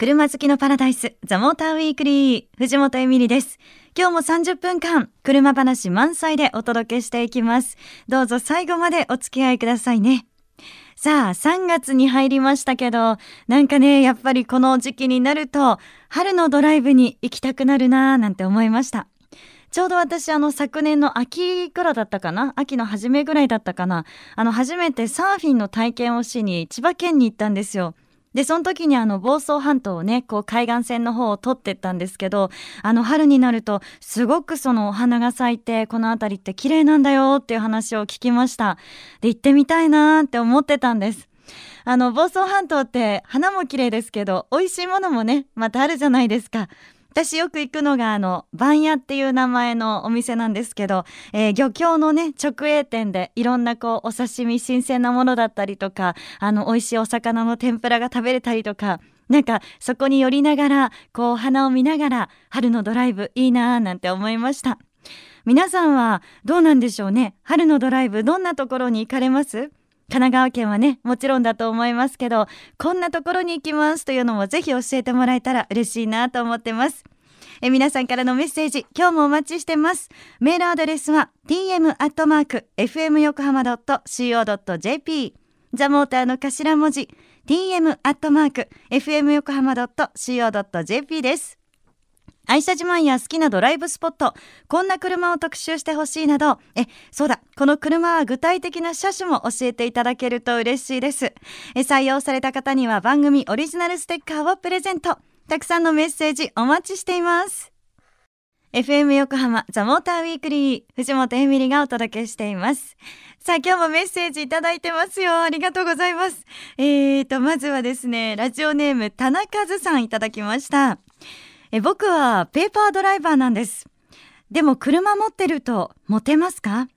車好きのパラダイス、ザ・モーターウィークリー、藤本エミリです。今日も30分間、車話満載でお届けしていきます。どうぞ最後までお付き合いくださいね。さあ、3月に入りましたけど、なんかね、やっぱりこの時期になると、春のドライブに行きたくなるなぁなんて思いました。ちょうど私、あの、昨年の秋頃だったかな？秋の初めぐらいだったかな？あの、初めてサーフィンの体験をしに千葉県に行ったんですよ。で、その時にあの房総半島をね、こう海岸線の方を通ってったんですけど、あの春になるとすごくそのお花が咲いて、この辺りって綺麗なんだよっていう話を聞きました。で、行ってみたいなーって思ってたんです。あの房総半島って花も綺麗ですけど、美味しいものもね、またあるじゃないですか。私よく行くのがあの番屋っていう名前のお店なんですけど、えー、漁協のね直営店でいろんなこうお刺身新鮮なものだったりとかあの美味しいお魚の天ぷらが食べれたりとかなんかそこに寄りながらこう花を見ながら春のドライブいいなーなんて思いました。皆さんはどうなんでしょうね。春のドライブどんなところに行かれます？神奈川県はね、もちろんだと思いますけど、こんなところに行きますというのもぜひ教えてもらえたら嬉しいなと思ってます。え皆さんからのメッセージ、今日もお待ちしてます。メールアドレスは tm.fmyokohama.co.jp ザモーターの頭文字 tm.fmyokohama.co.jp です。愛車自慢や好きなドライブスポット、こんな車を特集してほしいなど、え、そうだ、この車は具体的な車種も教えていただけると嬉しいです。え、採用された方には番組オリジナルステッカーをプレゼント。たくさんのメッセージお待ちしています。FM 横浜ザ・モーターウィークリー藤本エミリがお届けしています。さあ今日もメッセージいただいてますよ。ありがとうございます。えーと、まずはですね、ラジオネーム田中図さんいただきました。え僕はペーパードライバーなんです。でも車持ってるとモテますか？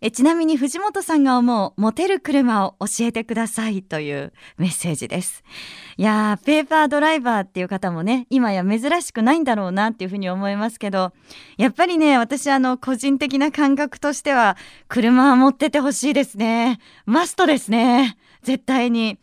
えちなみに藤本さんが思うモテる車を教えてくださいというメッセージです。いやー、ペーパードライバーっていう方もね、今や珍しくないんだろうなっていうふうに思いますけど、やっぱりね、私あの、個人的な感覚としては、車は持っててほしいですね。マストですね。絶対に。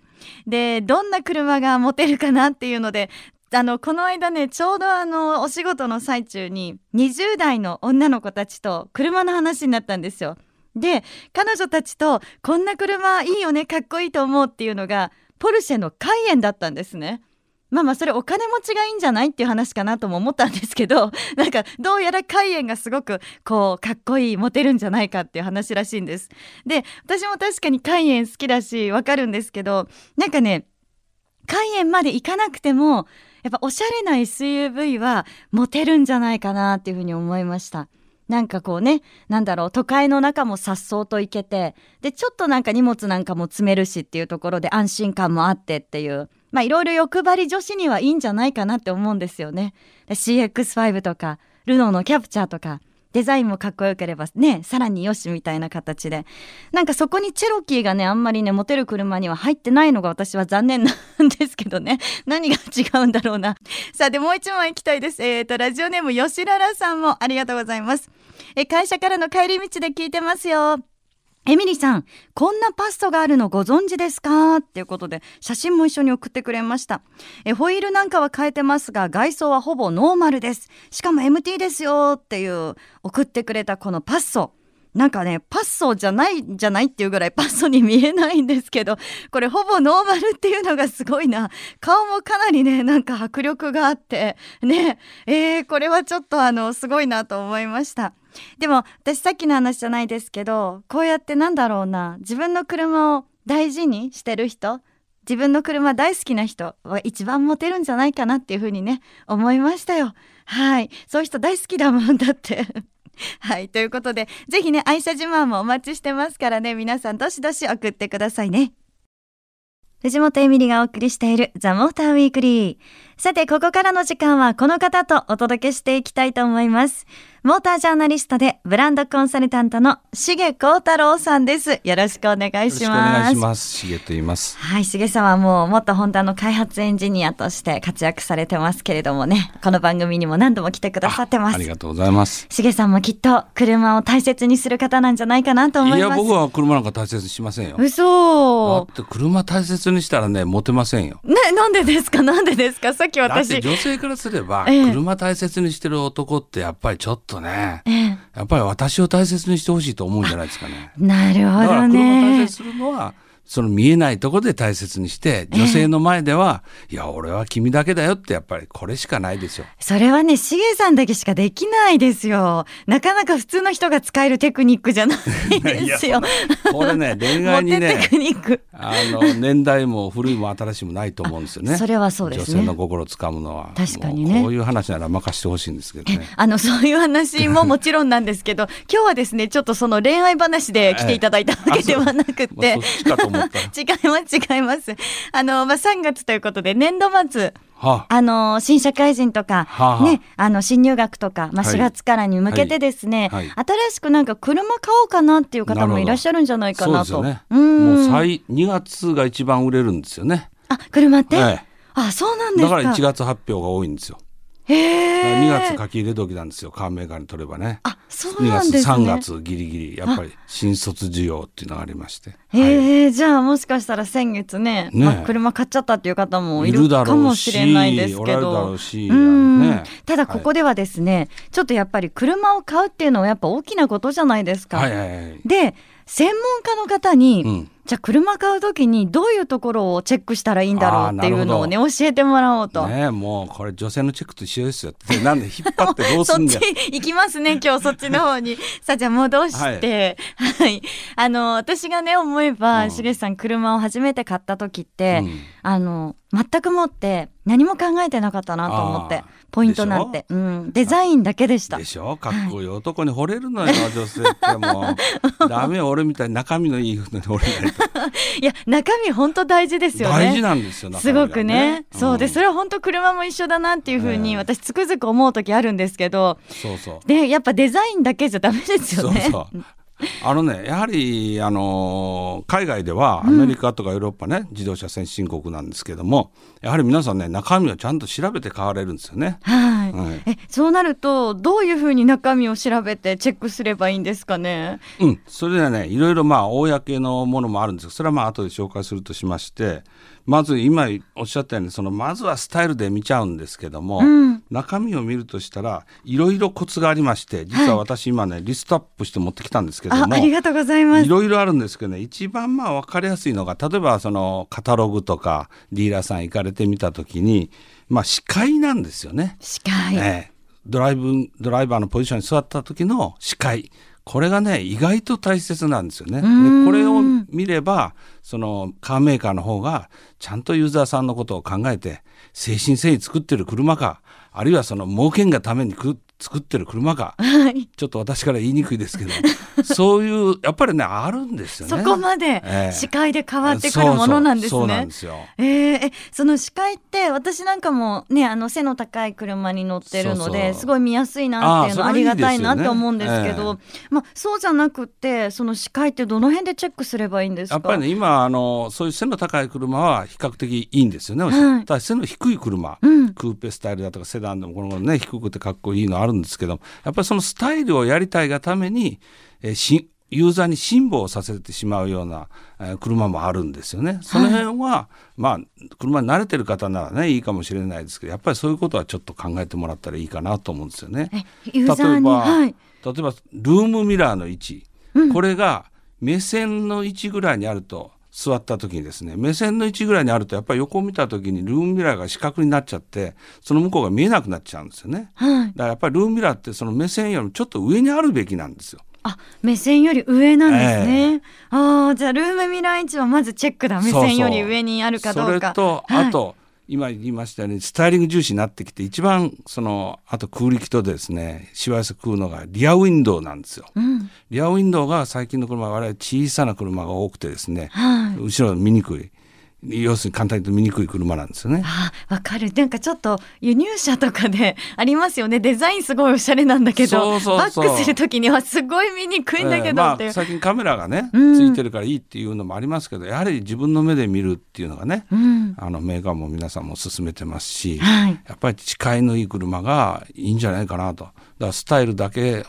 で、どんな車が持てるかなっていうので、あの、この間ね、ちょうどあの、お仕事の最中に、20代の女の子たちと車の話になったんですよ。で、彼女たちと、こんな車いいよね、かっこいいと思うっていうのが、ポルシェのカイエンだったんですね。まあまあそれお金持ちがいいんじゃないっていう話かなとも思ったんですけど なんかどうやらカイエンがすごくこうかっこいいモテるんじゃないかっていう話らしいんです。で私も確かにカイエン好きだしわかるんですけどなんかねカイエンまで行かなくてもやっぱおしゃれな SUV はモテるんじゃないかなっていうふうに思いました。なんかこうね、なんだろう、都会の中も颯爽と行けて、で、ちょっとなんか荷物なんかも積めるしっていうところで安心感もあってっていう、まあいろいろ欲張り女子にはいいんじゃないかなって思うんですよね。CX5 とか、ルノーのキャプチャーとか、デザインもかっこよければね、さらによしみたいな形で。なんかそこにチェロキーがね、あんまりね、モテる車には入ってないのが私は残念なんですけどね。何が違うんだろうな。さあ、で、もう一枚行きたいです。えっ、ー、と、ラジオネーム吉ららさんもありがとうございます。え、会社からの帰り道で聞いてますよ。エミリさん、こんなパストがあるのご存知ですか？っていうことで、写真も一緒に送ってくれました。え、ホイールなんかは変えてますが、外装はほぼノーマルです。しかも MT ですよっていう、送ってくれたこのパッソ。なんかね、パッソじゃないんじゃないっていうぐらいパッソに見えないんですけど、これほぼノーマルっていうのがすごいな。顔もかなりね、なんか迫力があって、ね、えー、これはちょっとあの、すごいなと思いました。でも私さっきの話じゃないですけどこうやってなんだろうな。自分の車を大事にしてる人自分の車大好きな人は一番モテるんじゃないかなっていうふうにね思いましたよ。はい。そういう人大好きだもんだって。はい。ということで、ぜひね、愛車自慢もお待ちしてますからね、皆さんどしどし送ってくださいね。藤本エミリがお送りしているザ・モーターウィークリー。さて、ここからの時間はこの方とお届けしていきたいと思います。モータージャーナリストでブランドコンサルタントの重幸太郎さんです。よろしくお願いします。よろしくお願いします。重と言います。はい、重さんはもう元ホンダの開発エンジニアとして活躍されてますけれどもね、この番組にも何度も来てくださってます。ありがとうございます。重さんもきっと車を大切にする方なんじゃないかなと思います。いや、僕は車なんか大切にしませんよ。だ嘘って車大切にしたらね、モテませんよ。ね、なんでですか？なんでですか？さっきだって私。女性からすれば、ええ車大切にしてる男ってやっぱりちょっとね、ええやっぱり私を大切にしてほしいと思うんじゃないですかね。なるほだからど車を大ね切に。するのは、その見えないところで大切にして、女性の前では、いや、俺は君だけだよって、やっぱりこれしかないですよ。それはね、しげさんだけしかできないですよ。なかなか普通の人が使えるテクニックじゃないですよ。これね、恋愛にねテ、クニック。あの年代も古いも新しいもないと思うんですよね。それはそうですね女性の心をつかむのは。確かにねこういう話なら任してほしいんですけどね。あの、そういう話ももちろんなんですけど、今日はですね、ちょっとその恋愛話で来ていただいたわけではなくて、ええ思った 違います、違います。あの、まあ、3月ということで、年度末、はあ、あの、新社会人とか、はあね、あの、新入学とか、まあ、はい4月からに向けてですね、はいはい新しくなんか車買おうかなっていう方もいらっしゃるんじゃないかなと。そうね。うんもう最2月が一番売れるんですよね。あ、車って、えあ、そうなんですか。だから1月発表が多いんですよ。へえ。2月書き入れ時なんですよ。カーメーカーに取ればね。あ、そう2月、なんですね。3月ギリギリ、やっぱり新卒需要っていうのがありまして。へはいえ、じゃあもしかしたら先月ね、ねまあ車買っちゃったっていう方もいいるかもしれないですけどただここではですね、ちょっとやっぱり車を買うっていうのはやっぱ大きなことじゃないですか。はいはいはい。で、専門家の方に、うんじゃあ車買うときにどういうところをチェックしたらいいんだろうっていうのをね、教えてもらおうと。ねえもうこれ女性のチェックと一緒ですよって。なんで引っ張ってどうす そっち行きますね、今日そっちの方に。さあ、じゃあ戻して、はい。あの、私がね、思えば、うん。しげさん車を初めて買った時って、うん。あの、全くもって何も考えてなかったなと思ってポイントなんて。うん。デザインだけでした。で。しょ？かっこいい。男に惚れるのよ、女性ってもう。ダメよ俺みたいに中身のいいのに惚れないと。いや、中身本当大事ですよね。大事なんですよ中すごくね。そう。で、それれは本当車も一緒だなっていうふうに、ええ私つくづく思う時あるんですけど、そうそう。で、やっぱデザインだけじゃダメですよね。そうそうあのねやはりあのー海外ではアメリカとかヨーロッパね、自動車先進国なんですけどもやはり皆さんね中身をちゃんと調べて買われるんですよね。はい、はい。えそうなるとどういうふうに中身を調べてチェックすればいいんですかね？うん、それではねいろいろまあ公のものもあるんですけどそれはまあ後で紹介するとしましてまず今おっしゃったようにそのまずはスタイルで見ちゃうんですけども、うん。中身を見るとしたらいろいろコツがありまして実は私今ね、リストアップして持ってきたんですけどあもありがとうございます。い。ろいろあるんですけどね一番まあ分かりやすいのが例えばそのカタログとかディーラーさん行かれてみた時にまあ視界なんですよね。視界、ええ。ドライブドライバーのポジションに座った時の視界これがね意外と大切なんですよね。でんこれを見ればそのカーメーカーの方がちゃんとユーザーさんのことを考えて誠心誠意作ってる車かあるいはその儲けんがためにく作ってる車か はい。ちょっと私から言いにくいですけど そういうやっぱりねあるんですよね。そこまでええ視界で変わってくるものなんですねで。すよ。えーえその視界って私なんかもねあの背の高い車に乗ってるのですごい見やすいなっていうのありがたいなって思うんですけど、まあそうじゃなくてその視界ってどの辺でチェックすればいいんですか？やっぱりね今あのそういう背の高い車は比較的いいんですよね。はいただ背の低い車、うんクーペスタイルだとかセダンでもこの頃ね低くてかっこいいのあるんですけどやっぱりそのスタイルをやりたいがために、えーしユーザーに辛抱させてしまうような、えー車もあるんですよね。その辺は、まあ車に慣れてる方ならねいいかもしれないですけどやっぱりそういうことはちょっと考えてもらったらいいかなと思うんですよね。例えば、はい例えばルームミラーの位置、これが目線の位置ぐらいにあると座った時にですね目線の位置ぐらいにあるとやっぱり横を見た時にルームミラーが四角になっちゃってその向こうが見えなくなっちゃうんですよね。はい。だからやっぱりルームミラーってその目線よりもちょっと上にあるべきなんですよ。あ目線より上なんですね、ああじゃあルームミラー位置はまずチェックだ。目線より上にあるかどうか。それと、はい。あと今言いましたようにスタイリング重視になってきて一番そのあと空力とですねしわ寄せ食うのがリアウィンドウなんですよ。うん。リアウィンドウが最近の車は我々小さな車が多くてですねはい。後ろ見にくい要するに簡単に言うと見にくい車なんですよね。あわかる。なんかちょっと輸入車とかで ありますよね。デザインすごいおしゃれなんだけどバックする時にはすごい見にくいんだけどっていう、まあ、最近カメラがね、うん。ついてるからいいっていうのもありますけどやはり自分の目で見るっていうのがね、うん。あのメーカーも皆さんも勧めてますし、はい。やっぱり視いのいい車がいいんじゃないかなと。だからスタイルだけ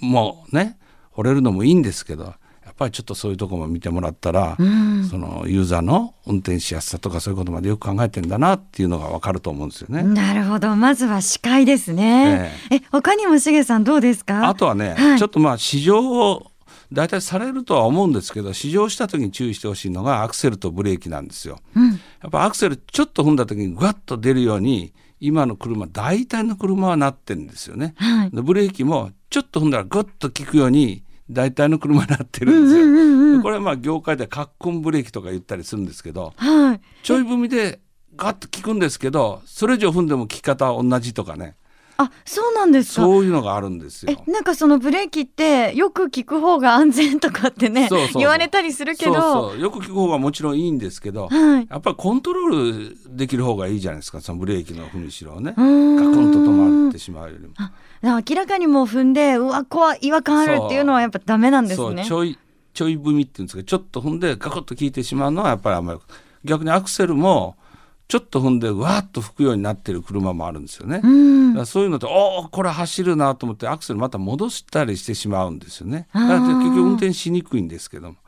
もね惚れるのもいいんですけどやっぱりちょっとそういうところも見てもらったら、うん。そのユーザーの運転しやすさとかそういうことまでよく考えてんだなっていうのが分かると思うんですよね。なるほど。まずは視界ですね、え他にもしげさんどうですか？あとはね、はい。ちょっとまあ試乗を大体されるとは思うんですけど試乗した時に注意してほしいのがアクセルとブレーキなんですよ。うん。やっぱアクセルちょっと踏んだ時にグワッと出るように今の車大体の車はなってるんですよね。はい。でブレーキもちょっと踏んだらグッと効くように大体の車になってるんですよ。うんうんうんうん。これはまあ業界ではカッコンブレーキとか言ったりするんですけどはい。ちょい踏みでガッと効くんですけどそれ以上踏んでも効き方は同じとかねあそうなんですか。そういうのがあるんですえよ。なんかそのブレーキってよく聞く方が安全とかってね言われたりするけど。そうそう。よく聞く方がもちろんいいんですけど、はい。やっぱりコントロールできる方がいいじゃないですかそのブレーキの踏みしろをね。ガクンと止まってしまうよりも。あ明らかにもう踏んでうわ怖い違和感あるっていうのはやっぱダメなんですね。ちょいちょい踏みって言うんですけどちょっと踏んでガクッと効いてしまうのはやっぱりあんまり逆にアクセルもちょっと踏んでわーっと吹くようになってる車もあるんですよね。うんそういうのっておおこれ走るなと思ってアクセルまた戻したりしてしまうんですよね。だから結局運転しにくいんですけども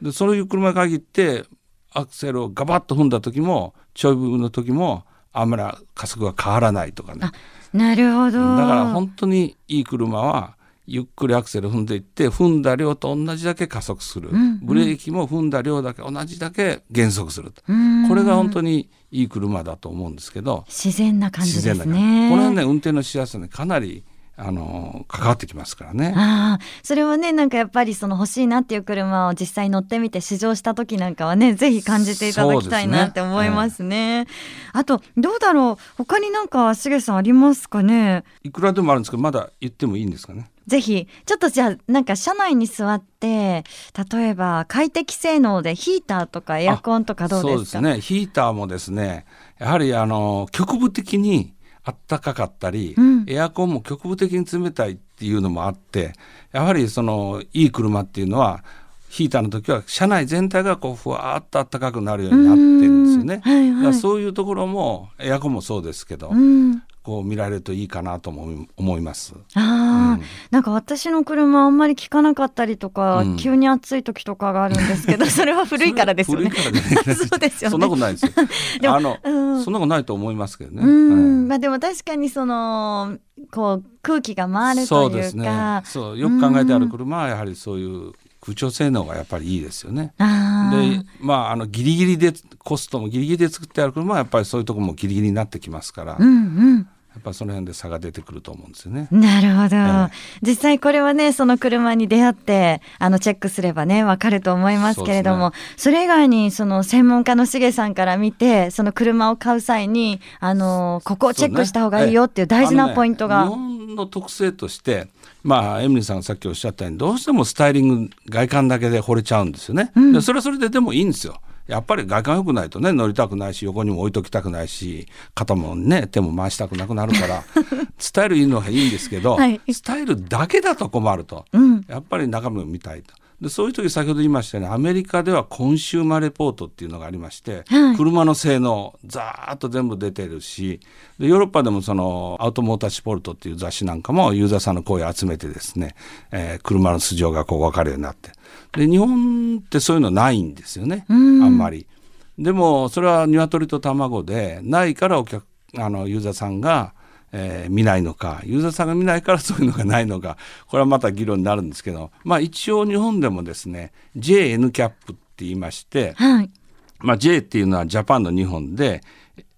でそういう車に限ってアクセルをガバッと踏んだ時もちょい踏みの時もあんまり加速が変わらないとかね。あなるほどだから本当にいい車はゆっくりアクセル踏んでいって踏んだ量と同じだけ加速する、んうん。ブレーキも踏んだ量だけ同じだけ減速するこれが本当にいい車だと思うんですけど自然な感じですね。この辺ね運転のしやすさにかなりあの関わってきますからね。ああそれはねなんかやっぱりその欲しいなっていう車を実際乗ってみて試乗した時なんかはねぜひ感じていただきたいなって思いますね。あとどうだろう。他になんかしげさんありますかね？いくらでもあるんですけどまだ言ってもいいんですかね？ぜひちょっとじゃあなんか車内に座って例えば快適性能でヒーターとかエアコンとかどうですか？そうですね。ヒーターもですねやはりあの局部的にあったかかったり、うん。エアコンも局部的に冷たいっていうのもあってやはりそのいい車っていうのはヒーターの時は車内全体がこうふわーっと暖かくなるようになってるんですよね。うん。はいはい。そういうところもエアコンもそうですけど、うんこう見られるといいかなと思い思います。ああ、うんなんか私の車あんまり効かなかったりとか、うん急に暑い時とかがあるんですけど それは古いからですよね。そうですよね。そんなことないですよ。でもあの、うんそんなことないと思いますけどね。まあでも確かにそのこう空気が回るというそうですねか。そうよく考えてある車はやはりそういう空調性能がやっぱりいいですよね。でまああのギリギリでコストもギリギリで作ってある車はやっぱりそういうところもギリギリになってきますから、やうんっぱりその辺で差が出てくると思うんですよね。うん。なるほど、え実際これはねその車に出会ってあのチェックすればねわかると思いますけれどもそ,、れ以外にその専門家のしげさんから見てその車を買う際にあのここをチェックした方がいいよっていう大事なポイントが。あのね日本の特性としてまあエミリーさんがさっきおっしゃったようにどうしてもスタイリング外観だけで惚れちゃうんですよね。うんでそれはそれででもいいんですよ。やっぱり外観良くないとね乗りたくないし横にも置いときたくないし肩もね手も回したくなくなるから スタイルいいのはいいんですけど、はいスタイルだけだと困ると。うんやっぱり中身を見たいと。でそういう時先ほど言いましたようにアメリカではコンシューマーレポートっていうのがありまして、はい車の性能ざーっと全部出てるしでヨーロッパでもそのアウトモーターシポルトっていう雑誌なんかもユーザーさんの声を集めてですね、えー車の素性がこう分かるようになってで日本ってそういうのないんですよね、うん。あんまり。でもそれは鶏と卵でないからお客あのユーザーさんが、えー見ないのか。ユーザーさんが見ないからそういうのがないのか。これはまた議論になるんですけど。まあ一応日本でもですね JN キャップって言いまして、はい。まあ、J っていうのはジャパンの日本で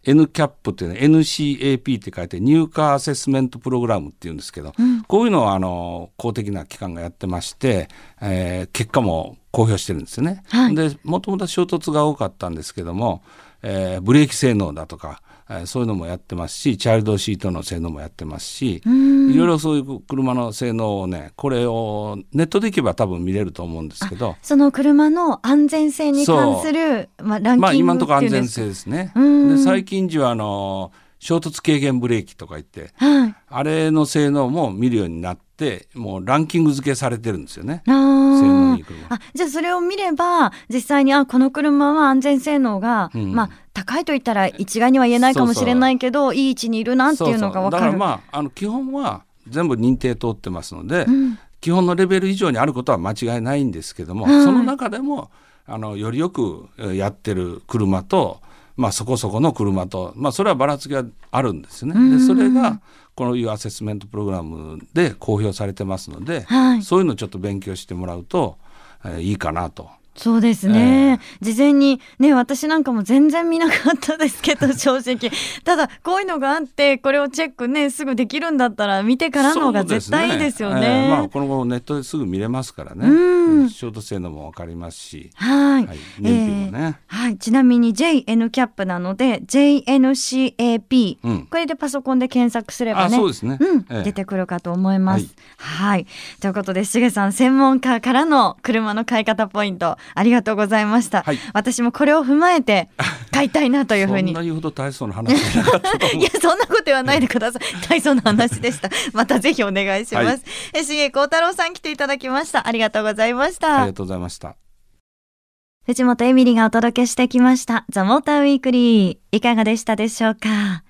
N キャップっていうのは NCAP って書いてニューカーアセスメントプログラムっていうんですけど、こういうのはあの公的な機関がやってまして、えー結果も公表してるんですよね。はいでもともと衝突が多かったんですけども、えーブレーキ性能だとかえーそういうのもやってますしチャイルドシートの性能もやってますし、うん。いろいろそういう車の性能をねこれをネットで行けば多分見れると思うんですけど。その車の安全性に関する、まあ、ランキングまあ今のところ安全性ですね。うん。で最近時はあの衝突軽減ブレーキとか言ってはい。あれの性能も見るようになってもうランキング付けされてるんですよね。あじゃあそれを見れば実際にあこの車は安全性能が、うん。まあ高いと言ったら一概には言えないかもしれないけどいい位置にいるなっていうのが分かる。だからまああの基本は全部認定通ってますので、うん。基本のレベル以上にあることは間違いないんですけども、はい。その中でもあのよりよくえーやってる車と、まあ、そこそこの車と、まあ、それはばらつきがあるんですよね。でそれがこのいうアセスメントプログラムで公表されてますので、はいそういうのをちょっと勉強してもらうと、えーいいかなと。そうですね、事前にね私なんかも全然見なかったですけど 正直。ただこういうのがあってこれをチェックねすぐできるんだったら見てからの方が絶対いいですよそうね。えーまあ、この後ネットですぐ見れますからね、うん。ショート性能も分かりますし、はい、はい、燃費もね、えーはい、ちなみに JN キャップなので JNCAP、うん。これでパソコンで検索すればねあそうですね、うんええ。出てくるかと思います。はい、ということでしげさん専門家からの車の買い方ポイントありがとうございました。はい私もこれを踏まえて 買いたいなというふうにそんな。言うほど大層な話いやそんなこと言わないでください。大層な話でした。またぜひお願いします。はいえしげこうたろうさん来ていただきました。ありがとうございましたありが。とうございました。藤本エミリがお届けしてきました。ザ・モーターウィークリー。いかがでしたでしょうか？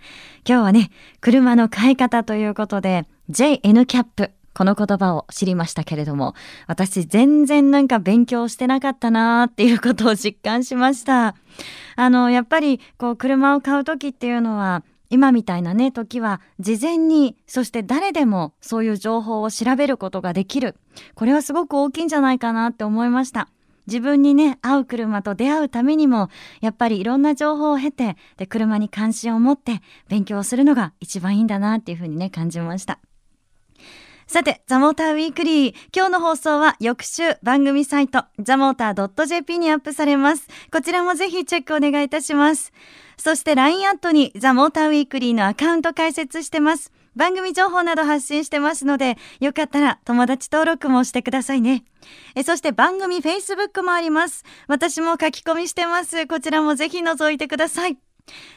今日はね、車の買い方ということで、JN キャップ。この言葉を知りましたけれども、私全然なんか勉強してなかったなーっていうことを実感しました。あの、やっぱりこう車を買う時っていうのは、今みたいなね、時は事前に、そして誰でもそういう情報を調べることができる。これはすごく大きいんじゃないかなって思いました。自分にね合う車と出会うためにもやっぱりいろんな情報を経てで車に関心を持って勉強するのが一番いいんだなっていうふうにね感じましたさて、ザモーターウィークリー。今日の放送は翌週番組サイト、ザモーター .jp にアップされます。こちらもぜひチェックお願いいたします。そして LINE アットにザモーターウィークリーのアカウント開設してます。番組情報など発信してますので、よかったら友達登録もしてくださいね。えそして番組 Facebook もあります。私も書き込みしてます。こちらもぜひ覗いてください。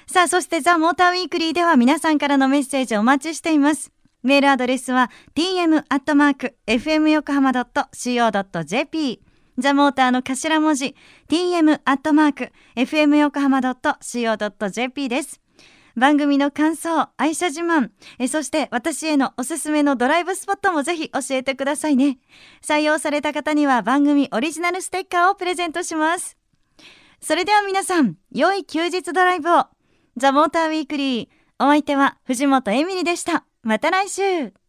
さあ、そしてザ・モーターウィークリーでは皆さんからのメッセージお待ちしています。メールアドレスは tm.fmyokohama.co.jp ザ・モーターの頭文字 tm.fmyokohama.co.jp です。番組の感想、愛車自慢、えそして私へのおすすめのドライブスポットもぜひ教えてくださいね。採用された方には番組オリジナルステッカーをプレゼントします。それでは皆さん、良い休日ドライブを。ザ・モーターウィークリー。お相手は藤本エミリでした。また来週。